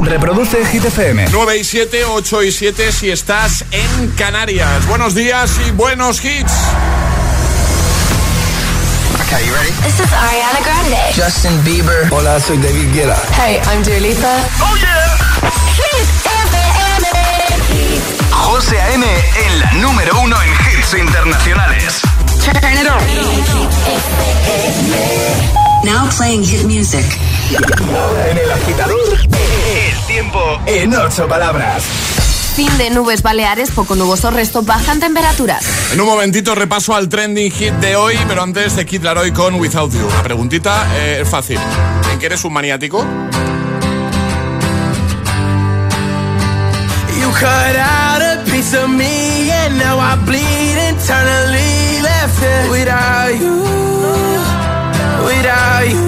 Reproduce Hit FM. 9 y 7, 8 y 7 si estás en Canarias. Buenos días y buenos hits. Okay, you ready? This is Ariana Grande. Justin Bieber. Hola, soy David Guetta. Hey, I'm Dua Lipa. ¡Oh, yeah! Hit FM. José A.M. en la número uno en hits internacionales. Turn it on. Now playing hit music. En el agitador, el tiempo en ocho palabras. Fin de nubes baleares, poco nuboso, resto bajan temperaturas. En un momentito repaso al trending hit de hoy, pero antes de Kid Laroi con Without You. La preguntita eh, es fácil. ¿En qué eres un maniático? You cut out a piece of me and now I bleed internally left it without you, without you.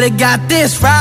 we could've got this right.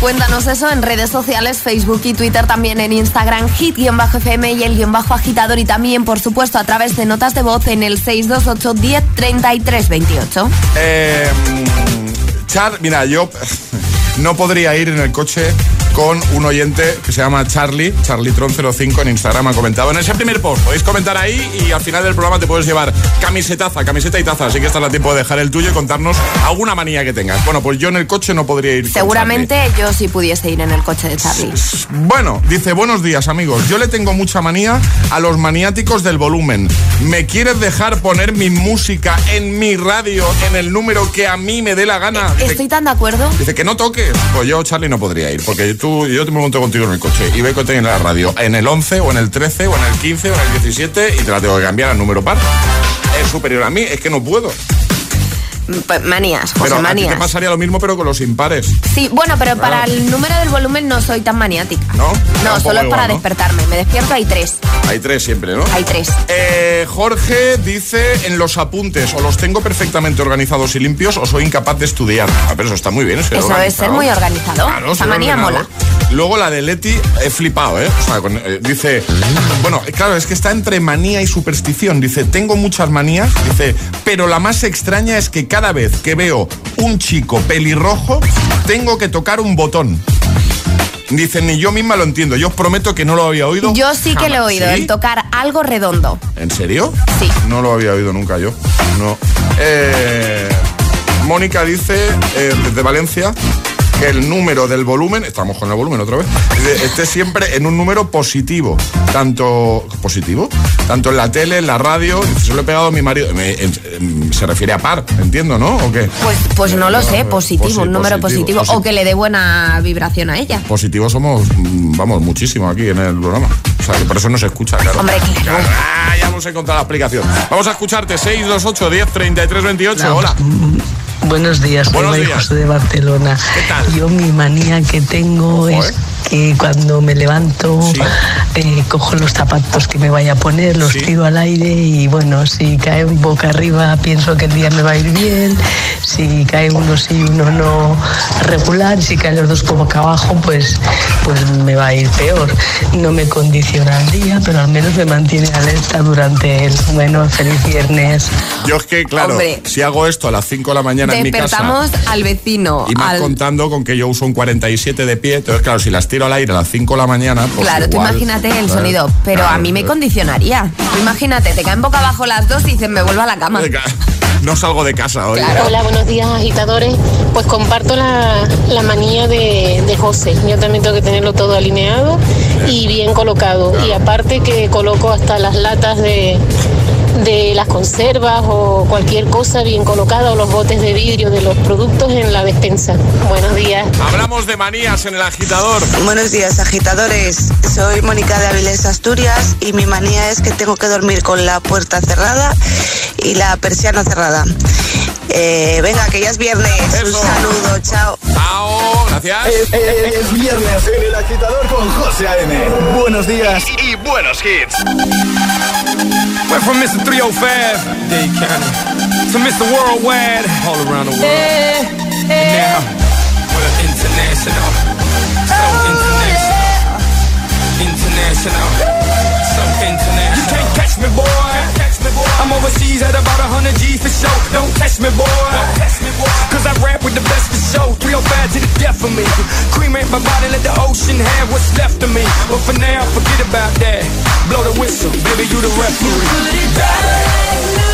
Cuéntanos eso en redes sociales, Facebook y Twitter, también en Instagram, hit-fm y el guion bajo agitador y también, por supuesto, a través de notas de voz en el 628 10 33 28. Eh, Char, mira, yo no podría ir en el coche con un oyente que se llama Charlie, CharlieTron05 en Instagram ha comentado en ese primer post. Podéis comentar ahí y al final del programa te puedes llevar camisetaza, camiseta y taza. Así que está a tiempo de dejar el tuyo y contarnos alguna manía que tengas. Bueno, pues yo en el coche no podría ir. con Seguramente yo sí pudiese ir en el coche de Charlie. Charlie. Bueno, dice, buenos días amigos. Yo le tengo mucha manía a los maniáticos del volumen. ¿Me quieres dejar poner mi música en mi radio en el número que a mí me dé la gana? Dice- Estoy tan de acuerdo. Dice que no toques. Pues yo, Charlie, no podría ir. Porque tú, yo te me monto contigo en el coche y que tengo en la radio en el 11 o en el 13 o en el 15 o en el 17 y te la tengo que cambiar al número par. Es superior a mí, es que no puedo. Pues, manías, José, Pero a ti manías. te pasaría lo mismo, pero con los impares. Sí, bueno, pero para el número del volumen no soy tan maniática. ¿No? No, solo es para ¿no? despertarme. Me despierto, hay tres. Hay tres siempre, ¿no? Hay tres. Eh, Jorge dice en los apuntes, o los tengo perfectamente organizados y limpios o soy incapaz de estudiar. Ah, pero eso está muy bien. ser Eso es ser muy organizado. Claro, Esa manía mola. Luego la de Leti, he flipado, ¿eh? O sea, con- eh, dice, bueno, claro, es que está entre manía y superstición. Dice, tengo muchas manías, dice, pero la más extraña es que cada vez que veo un chico pelirrojo, tengo que tocar un botón. Dice, ni yo misma lo entiendo. Yo os prometo que no lo había oído. Yo sí que lo he oído, ¿Sí? el tocar algo redondo. ¿En serio? Sí. No lo había oído nunca yo. No. Eh, Mónica dice, eh, desde Valencia, que el número del volumen, estamos con el volumen otra vez, esté siempre en un número positivo. Tanto. ¿Positivo? Tanto en la tele, en la radio. Se lo he pegado a mi marido. Se refiere a par, entiendo, ¿no? ¿O qué? Pues, pues no lo sé, positivo, Posi- un número positivo, positivo. o que le dé buena vibración a ella. Positivos somos, mm, vamos, muchísimo aquí en el programa. O sea, que por eso no se escucha, claro. Hombre, claro. Ah, ya hemos encontrado la explicación. Vamos a escucharte 628 10 33 28. Hola. Buenos días, soy Buenos María días. José de Barcelona. ¿Qué tal? Yo mi manía que tengo Ojo, es ¿eh? Que cuando me levanto Sí. eh, cojo los zapatos que me vaya a poner, los Sí. tiro al aire y bueno, si caen boca arriba pienso que el día me va a ir bien, si cae uno sí, uno no regular, si caen los dos boca abajo pues, pues me va a ir peor. No me condiciona el día, pero al menos me mantiene alerta durante el bueno, feliz viernes. Yo es que, claro, Hombre. si hago esto a las 5 de la mañana en mi casa. Despertamos al vecino. Y más al- contando con que yo uso un 47 de pie. Entonces, claro, si las tiro al aire a las 5 de la mañana. Pues Claro, tú imagínate el ¿sabes? sonido, pero Claro, a mí me condicionaría. Tú imagínate, te caen boca abajo las dos y dicen, me vuelvo a la cama. No salgo de casa hoy. Claro. Hola, buenos días agitadores. Pues comparto la, la manía de, de José. Yo también tengo que tenerlo todo alineado y bien colocado. Y aparte que coloco hasta las latas de, de las conservas o cualquier cosa bien colocada o los botes de vidrio de los productos en la despensa. Buenos días. Hablamos de manías en el agitador. Buenos días, agitadores. Soy Mónica de Avilés, Asturias, y mi manía es que tengo que dormir con la puerta cerrada y la persiana cerrada. Eh, venga, que ya es viernes. Un Eso. saludo, chao. Chao, gracias. Es, es- es viernes en el agitador con José A.M. Buenos días y buenos hits. Went from Mr. 305, Dade County, to Mr. Worldwide, all around the world. And now, we're international. So oh, international. International. So international. You can't catch me, boy. Catch me, boy. I'm overseas at about 100 G for show. Don't catch me, boy. 305 to the death of me. Cremate my body, let the ocean have what's left of me. But for now, forget about that. Blow the whistle, baby, you the referee. I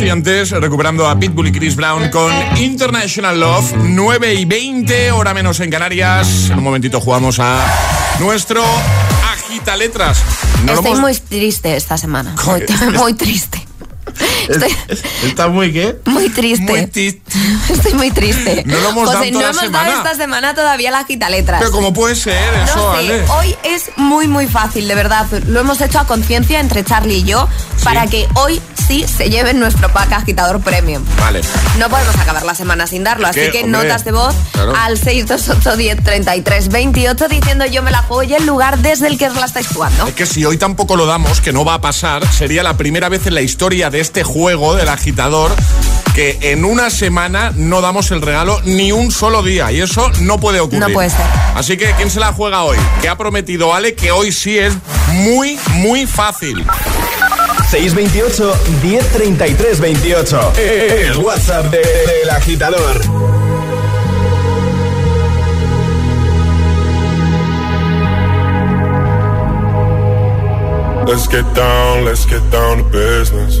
Y antes recuperando a Pitbull y Chris Brown con International Love, 9 y 20, hora menos en Canarias. En un momentito jugamos a nuestro Agita Letras. No Estoy hemos- muy triste esta semana. Muy, muy triste. Estoy ¿Está muy qué? muy triste. Muy triste. Estoy muy triste. No lo hemos José, dado no hemos semana. dado esta semana todavía la gita letras. Pero ¿cómo puede ser eso, No sé, Ale? hoy es muy muy fácil, de verdad. Lo hemos hecho a conciencia entre Charlie y yo para que hoy sí se lleven nuestro pack agitador premium. Vale. No podemos acabar la semana sin darlo, así que hombre, notas de voz claro. al 628 10 33 28 diciendo yo me la juego y el lugar desde el que os la estáis jugando. Es que si hoy tampoco lo damos, que no va a pasar, sería la primera vez en la historia de este juego del agitador que en una semana no damos el regalo ni un solo día. Y eso no puede ocurrir. No puede ser. Así que, ¿quién se la juega hoy? Que ha prometido Ale que hoy sí es muy, muy fácil. 628 1033 28. El WhatsApp de- del agitador. Let's get down, let's get down to business.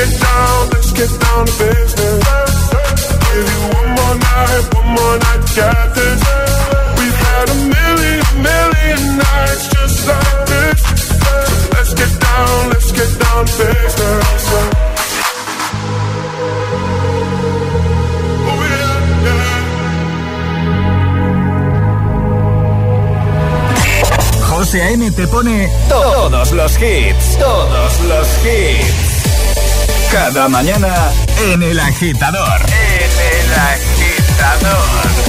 Let's get down, let's get down to business. Give you one more night, one more night this. We've had a million, million nights just like this. So let's get down, let's get down to business. Oh, yeah, yeah. José A.M. te pone todos los hits, todos los hits. Cada mañana en El Agitador. En El Agitador.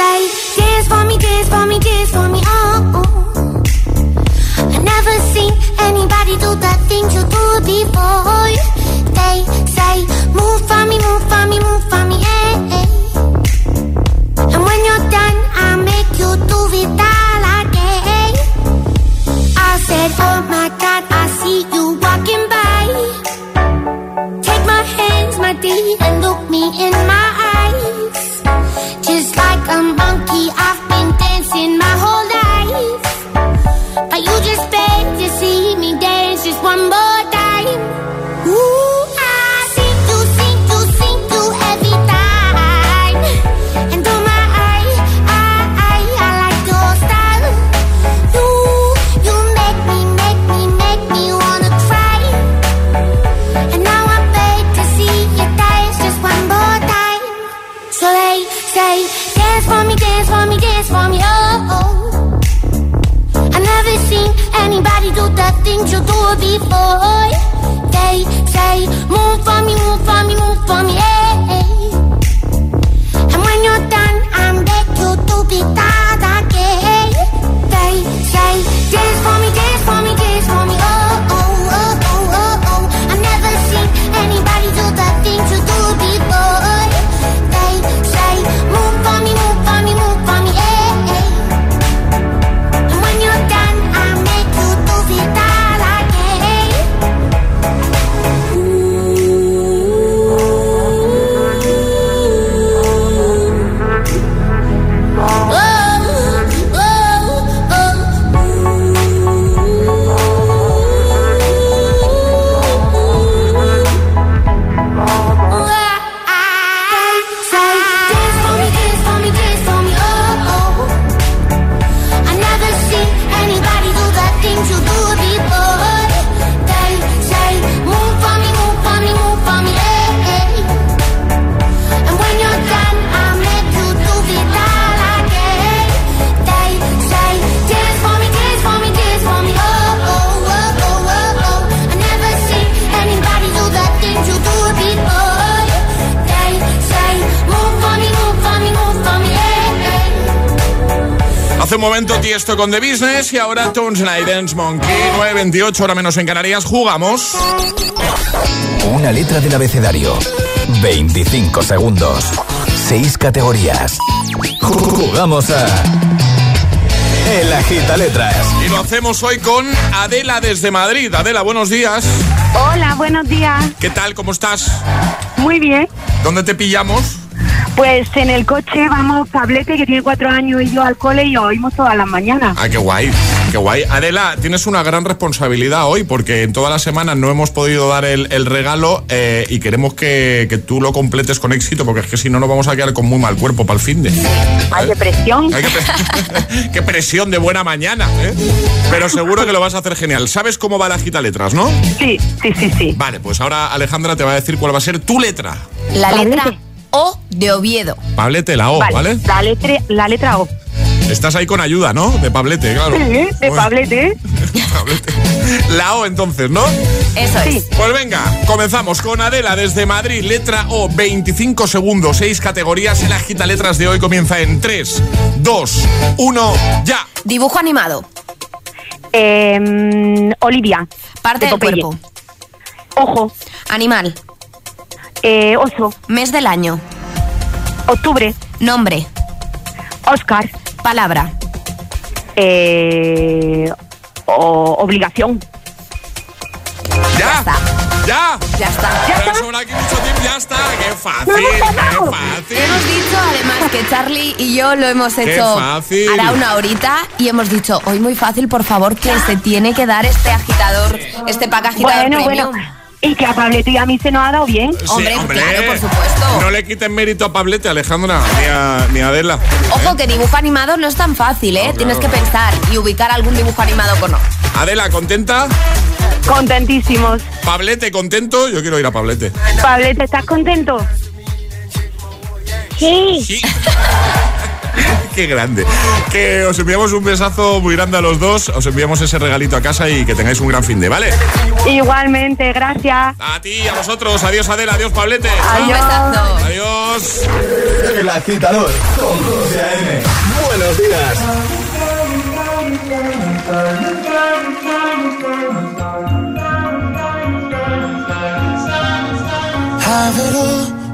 Say, dance for me, dance for me, dance for me, oh. I never seen anybody do the things you do before. They say, move for me, move for me, move for me, eh, eh. And when you're done, I'll make you do it all again. I said, oh my God, I see you walking by. Take my hands, my dear, and look me in my eyes. Con The Business y ahora Tones and Dance Monkey. 9.28, hora menos en Canarias. Jugamos. Una letra del abecedario. 25 segundos. 6 categorías. Jugamos a. El Agita Letras. Y lo hacemos hoy con Adela desde Madrid. Adela, buenos días. Hola, buenos días. ¿Qué tal? ¿Cómo estás? Muy bien. ¿Dónde te pillamos? Pues en el coche vamos Pablete, que tiene cuatro años, y yo al cole y oímos todas las mañanas. Ah, qué guay, qué guay. Adela, tienes una gran responsabilidad hoy porque en toda la semana no hemos podido dar el, el regalo eh, y queremos que, que, tú lo completes con éxito porque es que si no nos vamos a quedar con muy mal cuerpo para el fin de. Hay de presión. Hay que pre qué presión de buena mañana, ¿eh? Pero seguro que lo vas a hacer genial. ¿Sabes cómo va la gita letras, no? Sí, sí, sí, sí. Vale, pues ahora Alejandra te va a decir cuál va a ser tu letra. La letra O de Oviedo. Pablete, la O, ¿vale? ¿vale? La, letra, la letra O. Estás ahí con ayuda, ¿no? De Pablete, claro. Sí, de bueno. Pablete. Pablete. La O entonces, ¿no? Eso es. Pues venga, comenzamos con Adela desde Madrid, letra O, 25 segundos, 6 categorías. El agita letras de hoy comienza en 3, 2, 1, ya. Dibujo animado. Eh, Olivia. Parte de del cuerpo. Ojo. Animal. Eh, oso. Mes del año. Octubre. Nombre. Oscar. Palabra. Eh, o, obligación. Ya. Ya está. Ya. Ya está. Ya está. Sobra aquí mucho tiempo, ya está. Qué fácil, qué fácil. Hemos dicho además que Charlie y yo lo hemos hecho fácil. hará una horita y hemos dicho hoy muy fácil, por favor, que se tiene que dar este agitador, este pack agitador Bueno, premium. bueno. Y que a Pablete y a mí se nos ha dado bien. Sí, Hombre, claro, por supuesto. No le quiten mérito a Pablete, Alejandra, ni a, ni a Adela. Ojo que dibujo animado no es tan fácil, ¿eh? No, Tienes que pensar y ubicar algún dibujo animado con no. Adela, ¿contenta? Contentísimos. Pablete, ¿contento? Yo quiero ir a Pablete. Pablete, ¿estás contento? Sí. Sí. Qué grande. Que os enviamos un besazo muy grande a los dos. Os enviamos ese regalito a casa y que tengáis un gran fin de, ¿vale? Igualmente, gracias. A ti, a vosotros. Adiós, Adela. Adiós, Pablete. Besazo. Adiós. El agitador con José A.M. Buenos días.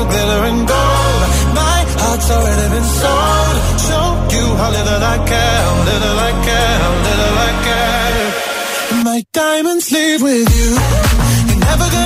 of glitter and gold. My heart's already been sold. Show you how little I care, little I care, little I care. My diamonds leave with you. You're never gonna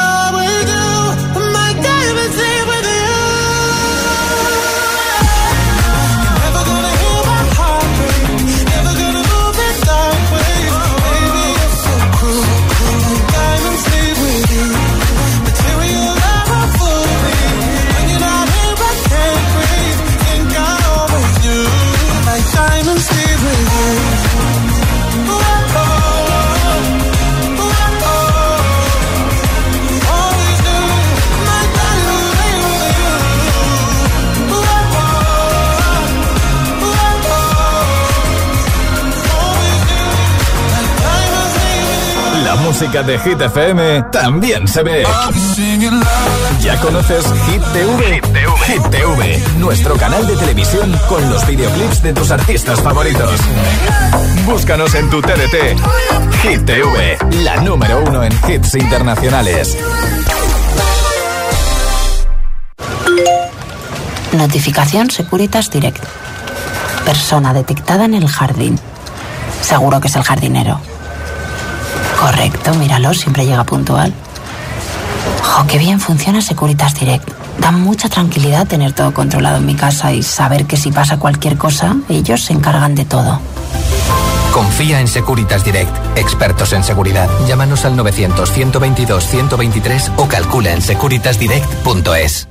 música de Hit FM también se ve. ¿Ya conoces Hit TV? Hit TV, nuestro canal de televisión con los videoclips de tus artistas favoritos. Búscanos en tu TDT. Hit TV, la número uno en hits internacionales. Notificación Securitas Direct. Persona detectada en el jardín. Seguro que es el jardinero. Correcto, míralo, siempre llega puntual. Jo, qué bien funciona Securitas Direct. Da mucha tranquilidad tener todo controlado en mi casa y saber que si pasa cualquier cosa, ellos se encargan de todo. Confía en Securitas Direct, expertos en seguridad. Llámanos al 900-122-123 o calcula en securitasdirect.es.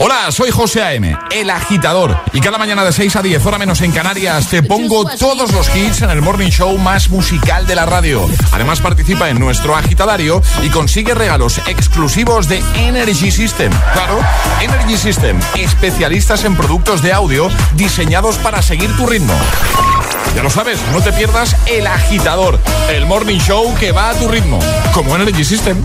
Hola, soy José A.M., el agitador. Y cada mañana de 6 a 10, hora menos en Canarias, te pongo todos los hits en el morning show más musical de la radio. Además, participa en nuestro agitadario y consigue regalos exclusivos de Energy System. Claro, Energy System, especialistas en productos de audio diseñados para seguir tu ritmo. Ya lo sabes, no te pierdas el agitador, el morning show que va a tu ritmo, como Energy System.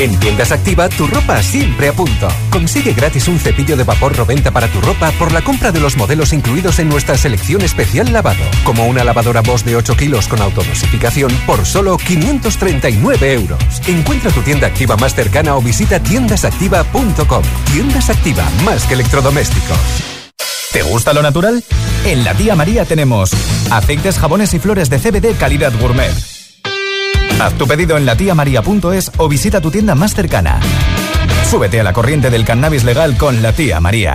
En Tiendas Activa, tu ropa siempre a punto. Consigue gratis un cepillo de vapor Roventa para tu ropa por la compra de los modelos incluidos en nuestra selección especial lavado, como una lavadora Bosch de 8 kilos con autodosificación por solo 539 euros. Encuentra tu tienda activa más cercana o visita tiendasactiva.com. Tiendas Activa, más que electrodomésticos. ¿Te gusta lo natural? En la tía María tenemos aceites, jabones y flores de CBD calidad gourmet. Haz tu pedido en latiamaria.es o visita tu tienda más cercana. Súbete a la corriente del cannabis legal con la tía María.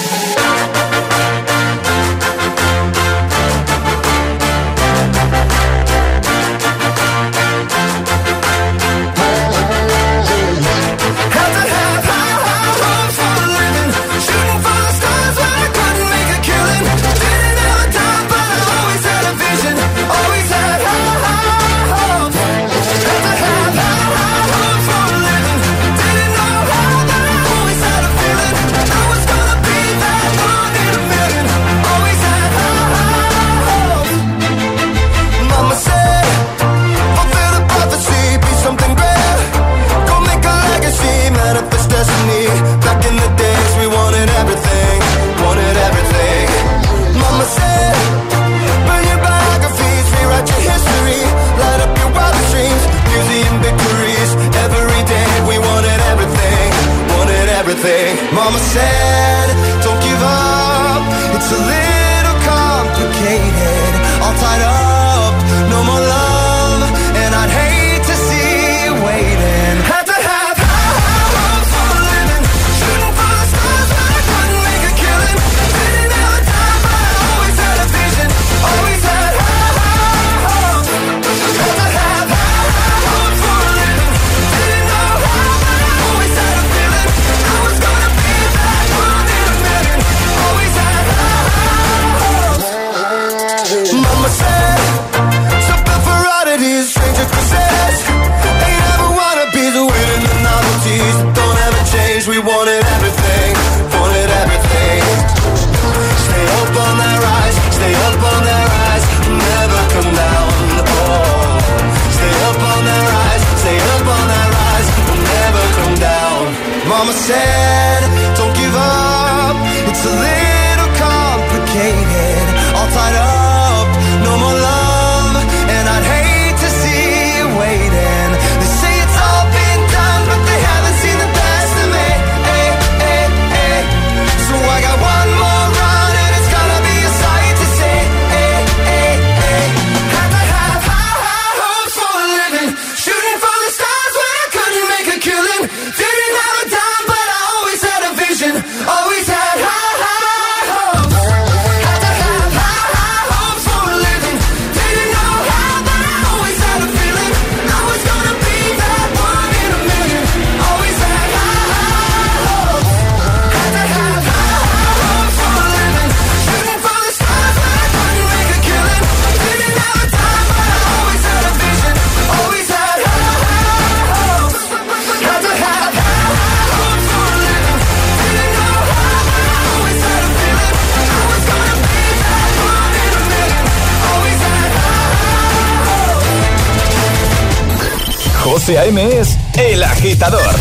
José A.M. es El Agitador.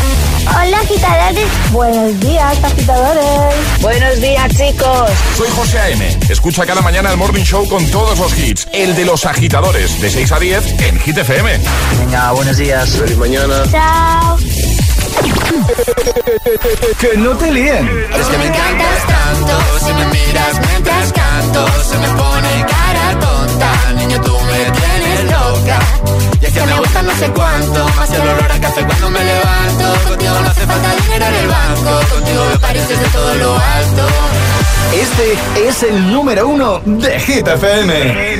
Hola, agitadores. Buenos días, agitadores. Buenos días, chicos. Soy José A.M. Escucha cada mañana el Morning Show con todos los hits. El de los agitadores, de 6 a 10 en Hit FM. Venga, buenos días. Feliz mañana. Chao. Que no te líen. Es que me encantas tanto, si me miras mientras canto, se me pone cara tonta, niño tú me tienes Y es que me gusta no sé cuánto, más el olor a café cuando me levanto, contigo no hace falta dinero en el banco, contigo me pareces de todo lo alto. Este es el número uno de Hit FM.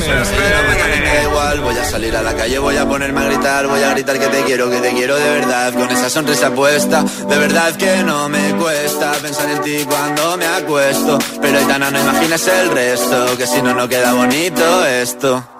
Da igual, voy a salir a la calle, voy a ponerme a gritar, voy a gritar que te quiero, que te quiero de verdad, con esa sonrisa puesta, de verdad que no me cuesta pensar en ti cuando me acuesto, pero Aitana no imaginas el resto, que si no no queda bonito esto.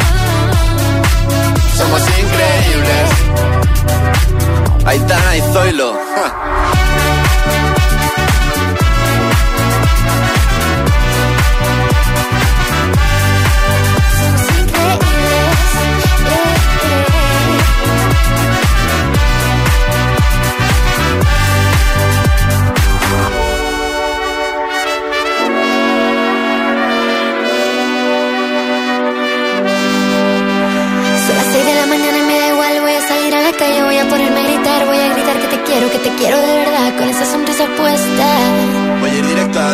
somos increíbles. Aitana y Zoilo. Voy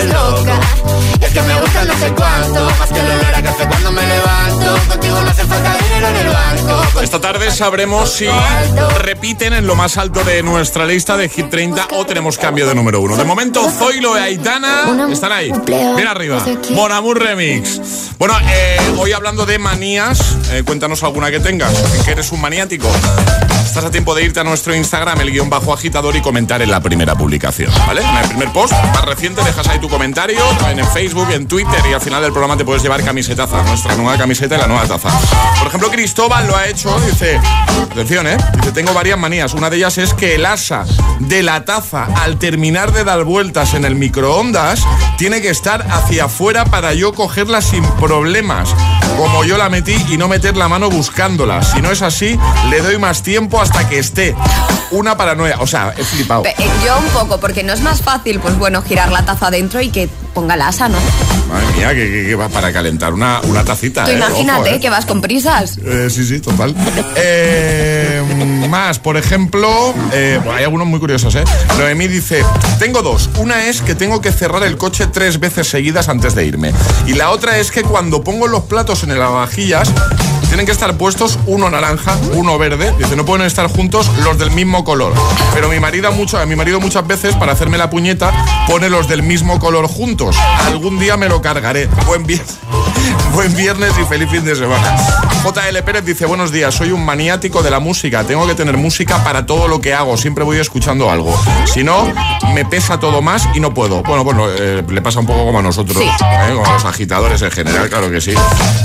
tienes loca. Y es que me gusta no sé cuánto, más que el olor a café cuando me levanto. Contigo no hace falta dinero en el banco. Esta tarde sabremos si repiten en lo más alto de nuestra lista de Hit 30 o tenemos cambio de número uno. De momento, Zoilo y Aitana están ahí. Bien arriba. Monamur Remix. Bueno, eh, hoy hablando de manías, eh, cuéntanos alguna que tengas. Que eres un maniático. Estás a tiempo de irte a nuestro Instagram, el guion bajo agitador, y comentar en la primera publicación, ¿vale? En el primer post, más reciente, dejas ahí tu comentario, en Facebook, en Twitter, y al final del programa te puedes llevar camisetaza, nuestra nueva camiseta y la nueva taza. Por ejemplo, Cristóbal lo ha hecho, dice, atención, ¿eh? Dice, tengo varias manías. Una de ellas es que el asa de la taza, al terminar de dar vueltas en el microondas, tiene que estar hacia afuera para yo cogerla sin problemas, como yo la metí y no meter la mano buscándola. Si no es así, le doy más tiempo hasta que esté. Una paranoia, o sea, he flipado. Eh, yo un poco, porque no es más fácil, pues bueno, girar la taza adentro y que ponga la asa, ¿no? Madre mía, que, va para calentar una, una tacita. Tú ¿eh? imagínate ¿eh? que vas con prisas. sí, sí, total. más, por ejemplo, hay algunos muy curiosos, ¿eh? Noemí dice, tengo dos. Una es que tengo que cerrar el coche tres veces seguidas antes de irme. Y la otra es que cuando pongo los platos en el lavavajillas, tienen que estar puestos uno naranja, uno verde. Dice, no pueden estar juntos los del mismo color. Pero mi marido, mucho, mi marido muchas veces, para hacerme la puñeta, pone los del mismo color juntos. Algún día me lo cargaré. Buen viernes. Buen viernes y feliz fin de semana. JL Pérez dice, buenos días, soy un maniático de la música, tengo que tener música para todo lo que hago, siempre voy escuchando algo. Si no, me pesa todo más y no puedo. Bueno, bueno, eh, le pasa un poco como a nosotros, ¿eh? como a los agitadores en general, claro que sí.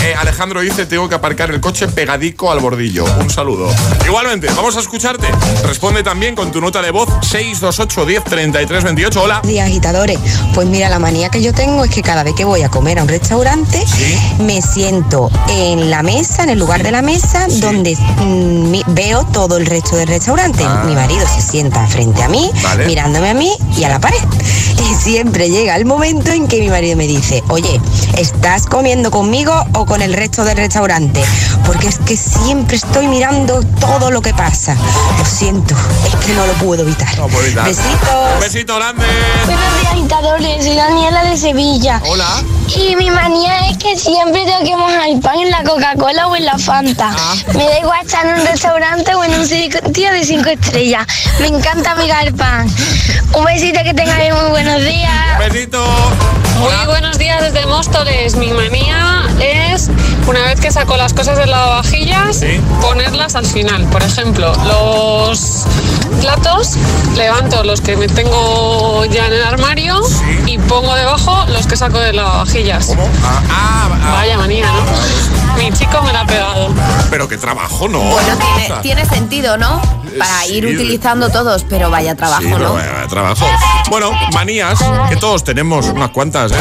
Eh, Alejandro dice, tengo que aparcar el coche pegadico al bordillo. Un saludo. Igualmente, vamos a escucharte. Responde también con tu nota de voz 628 10 33 28. Hola. Días agitadores. Pues mira, la manía que yo tengo es que cada vez que voy a comer a un restaurante, me siento en la mesa, en el lugar de la mesa, donde mm, veo todo el resto del restaurante. Ah. Mi marido se sienta frente a mí, mirándome a mí y a la pared. Y siempre llega el momento en que mi marido me dice, oye, ¿estás comiendo conmigo o con el resto del restaurante? Porque es que siempre estoy mirando todo lo que pasa. Lo siento, es que no lo puedo evitar. No Besitos. Un besito grande. Buenos días, agitadores. Soy Daniela de Sevilla. Hola. Y mi manía es que siempre tengo que mojar el pan en la Coca-Cola o en la Fanta. Ah. Me da igual estar en un restaurante o en un sitio de cinco estrellas. Me encanta pegar el pan. Un besito que tengáis muy buenos días. Un besito. Muy buenos días desde Móstoles. Mi manía es, una vez que saco las cosas de lavavajillas, ponerlas al final. Por ejemplo, los platos, levanto los que me tengo ya en el armario y pongo debajo los que saco de lavavajillas. ¿Cómo? Ah, ah, ah. Vaya manía, ¿no? Mi chico me la ha pegado. Pero qué trabajo, ¿no? Bueno, tiene, tiene sentido, ¿no? para ir Sí. utilizando todos, pero vaya trabajo, Sí, pero ¿no? vaya trabajo. Bueno, manías, que todos tenemos unas cuantas, ¿eh?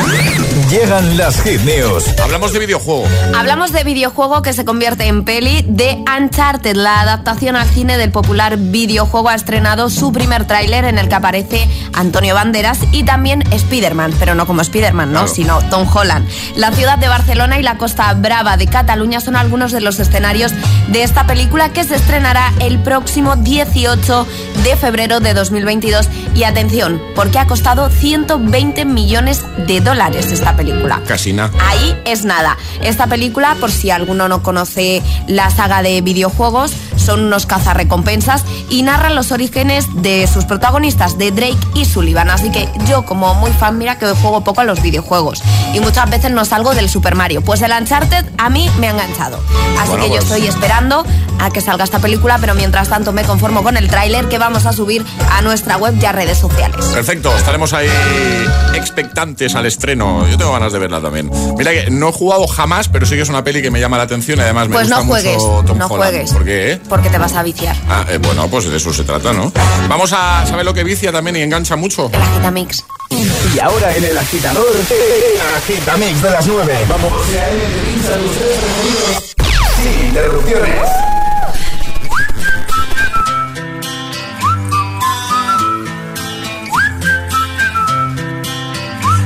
Llegan las hit news. Hablamos de videojuego. Hablamos de videojuego que se convierte en peli de Uncharted. La adaptación al cine del popular videojuego ha estrenado su primer tráiler en el que aparece Antonio Banderas y también Spider-Man, pero no como Spider-Man, ¿no? Claro. sino Tom Holland. La ciudad de Barcelona y la costa brava de Cataluña son algunos de los escenarios de esta película que se estrenará el próximo 18 de febrero de 2022. Y atención, porque ha costado 120 millones de dólares esta película. Casi nada. Ahí es nada. Esta película, por si alguno no conoce la saga de videojuegos, son unos cazarrecompensas y narran los orígenes de sus protagonistas, de Drake y Sullivan. Así que yo, como muy fan, mira que juego poco a los videojuegos y muchas veces no salgo del Super Mario. Pues el Uncharted a mí me ha enganchado. Así Bueno, que yo pues- estoy esperando a que salga esta película, pero mientras tanto me conformo con el tráiler que vamos a subir a nuestra web y a redes sociales. Perfecto, estaremos ahí expectantes al estreno. Yo tengo ganas de verla también. Mira que no he jugado jamás, pero sí que es una peli que me llama la atención y además me Pues gusta no juegues, mucho Tom no Holland. juegues. ¿Por qué? eh? Porque te vas a viciar. Ah, eh, bueno, pues de eso se trata, ¿no? Vamos a saber lo que vicia también y engancha mucho. Agitamix. Y ahora en el agitador, el agitamix de las 9. Vamos. Sin interrupciones.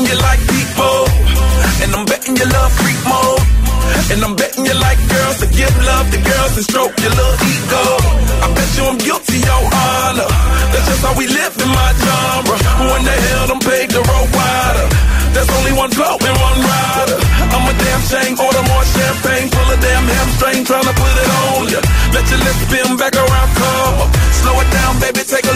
Betting you like people, and I'm betting you love freak mode. And I'm betting you like girls to give love to girls and stroke your little ego. I bet you I'm guilty, your honor. That's just how we live in my genre. Who in the hell done paved the road wider? There's only one blow and one rider. I'm a damn shame, order more champagne, full of damn hamstring, tryna put it on ya. Let your lips spin back around, come. Slow it down, baby, take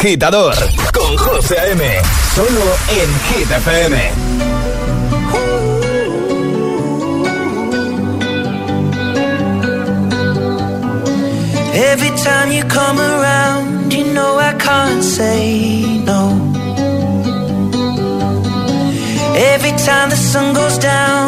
agitador con José A.M. Solo en Hit FM. Every time you come around, you know I can't say no. Every time the sun goes down,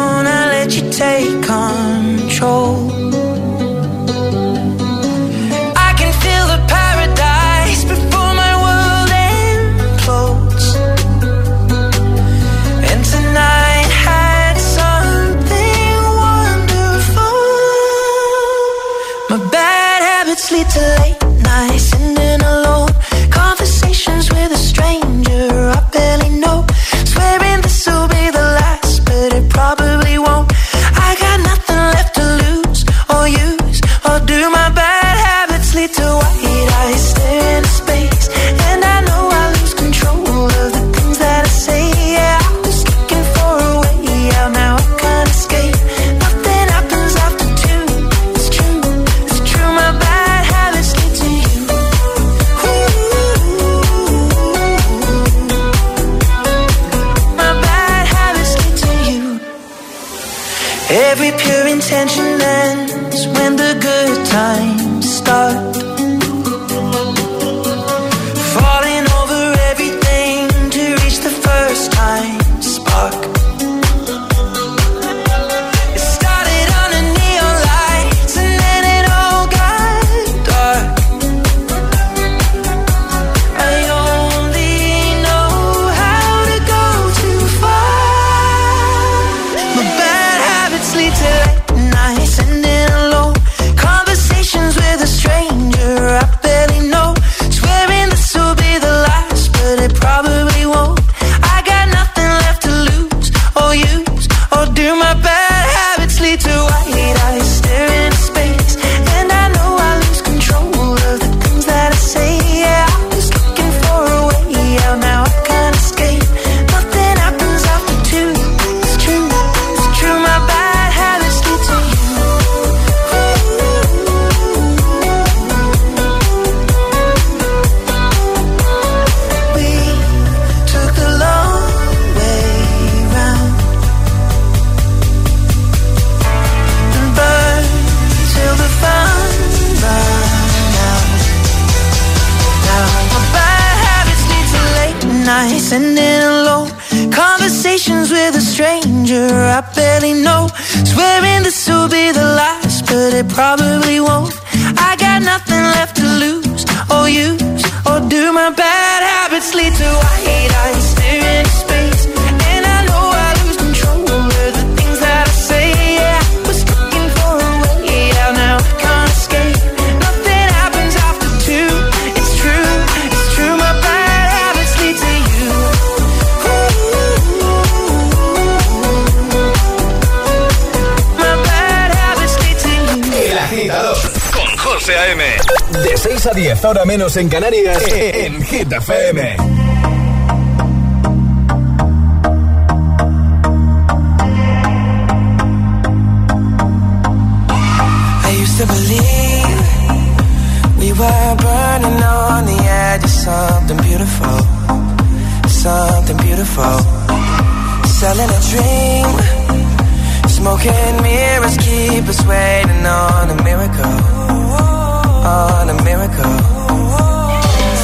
ahora menos en Canarias, en. I used to believe we were burning on the edge of something beautiful, something beautiful. Selling a dream, smoking mirrors keep us waiting on a miracle on a miracle.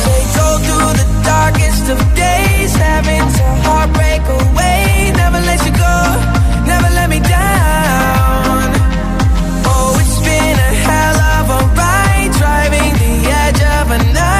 Say go through the darkest of days, having to heartbreak away. Never let you go, never let me down. Oh, it's been a hell of a ride, driving the edge of a knife.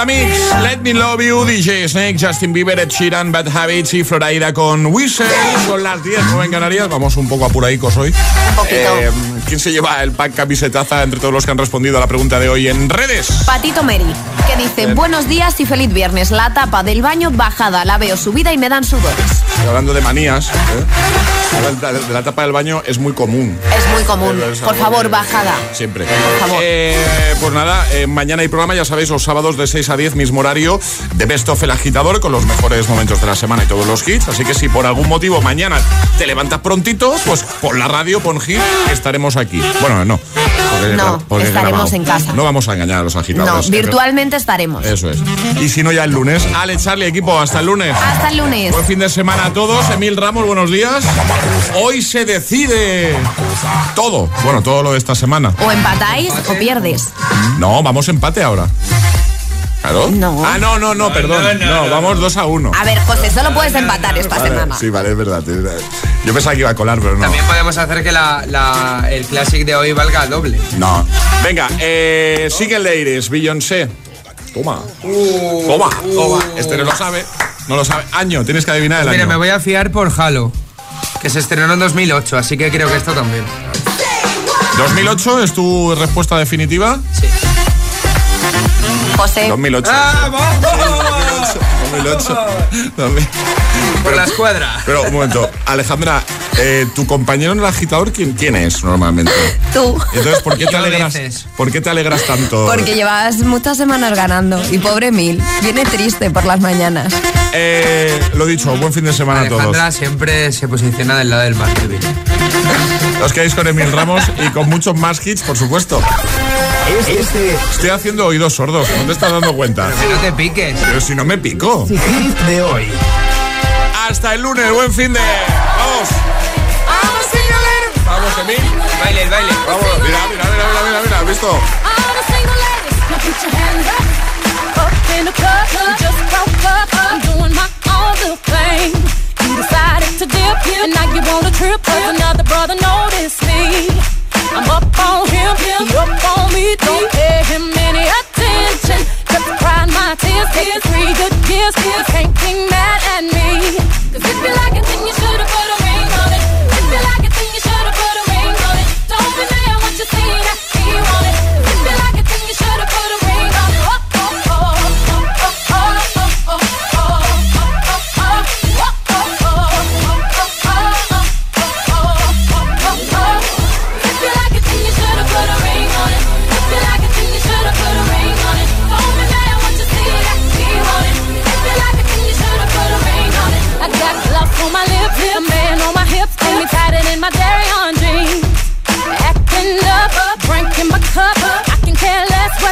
Let Me Love You, DJ Snake, Justin Bieber, Ed Sheeran, Bad Habits y Floraida con Whistle. Son las 10, ¿no? En Canarias. Vamos un poco apuraicos hoy. Un poquito. Eh, ¿Quién se lleva el pack camisetaza entre todos los que han respondido a la pregunta de hoy en redes? Patito Mary, que dice, buenos días y feliz viernes. La tapa del baño bajada, la veo subida y me dan sudores. Estoy hablando de manías, ¿eh? La- de la tapa del baño es muy común. Es muy común. Es Por favor, bajada. Siempre. Por favor. Eh, pues nada, eh, mañana hay programa, ya sabéis, los sábados de 6 a 10, mismo horario, de Best of El Agitador, con los mejores momentos de la semana y todos los hits. Así que si por algún motivo mañana te levantas prontito, pues pon la radio, pon hit, estaremos aquí. Bueno, no. porque- No, porque estaremos grabado. en casa. No vamos a engañar a los No, agitadores. virtualmente estaremos. Eso es. Y si no, ya el lunes. Ale, Charlie, equipo, hasta el lunes. Hasta el lunes. Buen fin de semana a todos. Emil Ramos, buenos días. Hoy se decide todo. Bueno, todo lo de esta semana. O empatáis o pierdes. No, vamos empate ahora. ¿Claro? No. Ah, no, no, no, perdón. No, vamos 2 a 1. A ver, José, solo puedes empatar esta semana. Sí, vale, es verdad. es verdad. Yo pensaba que iba a colar, pero no. También podemos hacer que la, la- el Classic de hoy valga doble. No. Venga, eh, sigue Iris, Beyoncé. Toma. Toma. Toma. Este no lo sabe. No lo sabe. Año, tienes que adivinar el Mira, año. me voy a fiar por Halo, que se estrenó en 2008, así que creo que esto también. 2008 es tu respuesta definitiva. Sí. José. 2008. ¡Ah, 2008. 2000. Por la escuadra. Pero un momento, Alejandra, eh, tu compañero en el agitador, ¿quién, quién es normalmente? Tú. Entonces, ¿por qué te alegras? ¿Por qué te alegras tanto? Porque llevas muchas semanas ganando. Y pobre Mil, viene triste por las mañanas. Eh, lo dicho, buen fin de semana a todos. Alejandra siempre se posiciona del lado del más débil. Os quedáis con Emil Ramos y con muchos más hits, por supuesto. Este Estoy haciendo oídos sordos, ¿no te estás dando cuenta? Que no te piques. Pero si no me pico. hit de hoy. Hasta el lunes, buen fin de. ¡Vamos! ¡Vamos, Emil! Baile, el baile. ¡Vamos! Mira, mira, mira, mira, mira, mira, ¿has visto? And now you want a trip cause another brother noticed me I'm up on him, he up on me Don't pay him any attention. Just crying my tears, taking three good years Can't be mad at me. Cause if you like it then you should've put a ring on it. If you like it